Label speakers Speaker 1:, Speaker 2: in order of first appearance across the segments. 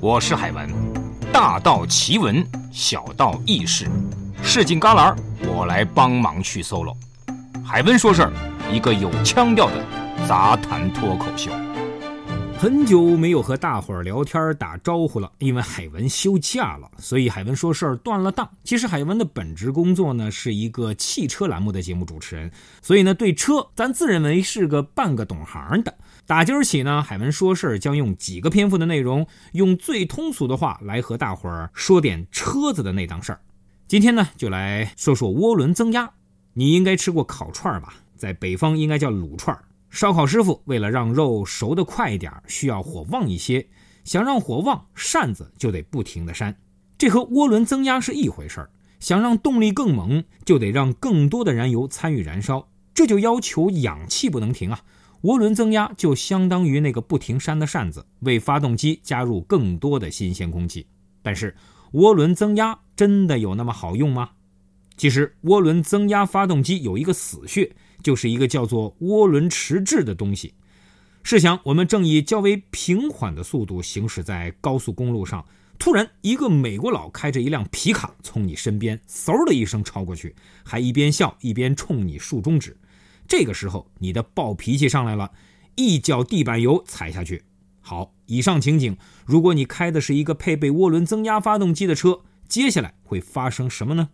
Speaker 1: 我是海文，大道奇闻，小道轶事，市井旮旯，我来帮忙去 solo。海文说事儿，一个有腔调的杂谈脱口秀。
Speaker 2: 很久没有和大伙儿聊天打招呼了，因为海文休假了，所以海文说事儿断了档。其实海文的本职工作呢是一个汽车栏目的节目主持人，所以呢对车咱自认为是个半个懂行的。打今儿起呢，海文说事儿将用几个篇幅的内容，用最通俗的话来和大伙儿说点车子的那档事儿。今天呢就来说说涡轮增压。你应该吃过烤串吧？在北方应该叫卤串儿。烧烤师傅为了让肉熟得快一点，需要火旺一些。想让火旺，扇子就得不停地扇。这和涡轮增压是一回事儿。想让动力更猛，就得让更多的燃油参与燃烧，这就要求氧气不能停啊。涡轮增压就相当于那个不停扇的扇子，为发动机加入更多的新鲜空气。但是，涡轮增压真的有那么好用吗？其实，涡轮增压发动机有一个死穴。就是一个叫做涡轮迟滞的东西。试想，我们正以较为平缓的速度行驶在高速公路上，突然一个美国佬开着一辆皮卡从你身边嗖的一声超过去，还一边笑一边冲你竖中指。这个时候，你的暴脾气上来了，一脚地板油踩下去。好，以上情景，如果你开的是一个配备涡轮增压发动机的车，接下来会发生什么呢？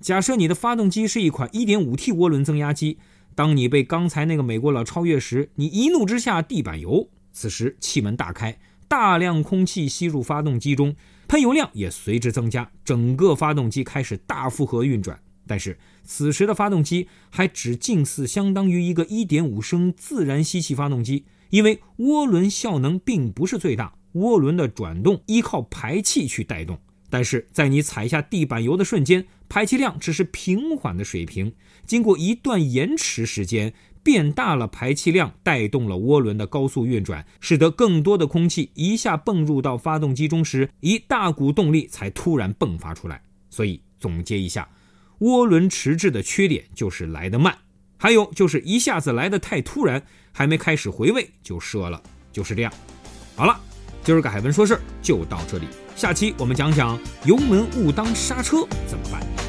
Speaker 2: 假设你的发动机是一款 1.5T 涡轮增压机。当你被刚才那个美国佬超越时，你一怒之下地板油。此时气门大开，大量空气吸入发动机中，喷油量也随之增加，整个发动机开始大负荷运转。但是此时的发动机还只近似相当于一个1.5升自然吸气发动机，因为涡轮效能并不是最大，涡轮的转动依靠排气去带动。但是在你踩下地板油的瞬间，排气量只是平缓的水平，经过一段延迟时间，变大了排气量，带动了涡轮的高速运转，使得更多的空气一下泵入到发动机中时，一大股动力才突然迸发出来。所以总结一下，涡轮迟滞的缺点就是来得慢，还有就是一下子来得太突然，还没开始回位就射了，就是这样。好了，今儿个海文说事儿就到这里。下期我们讲讲油门误当刹车怎么办。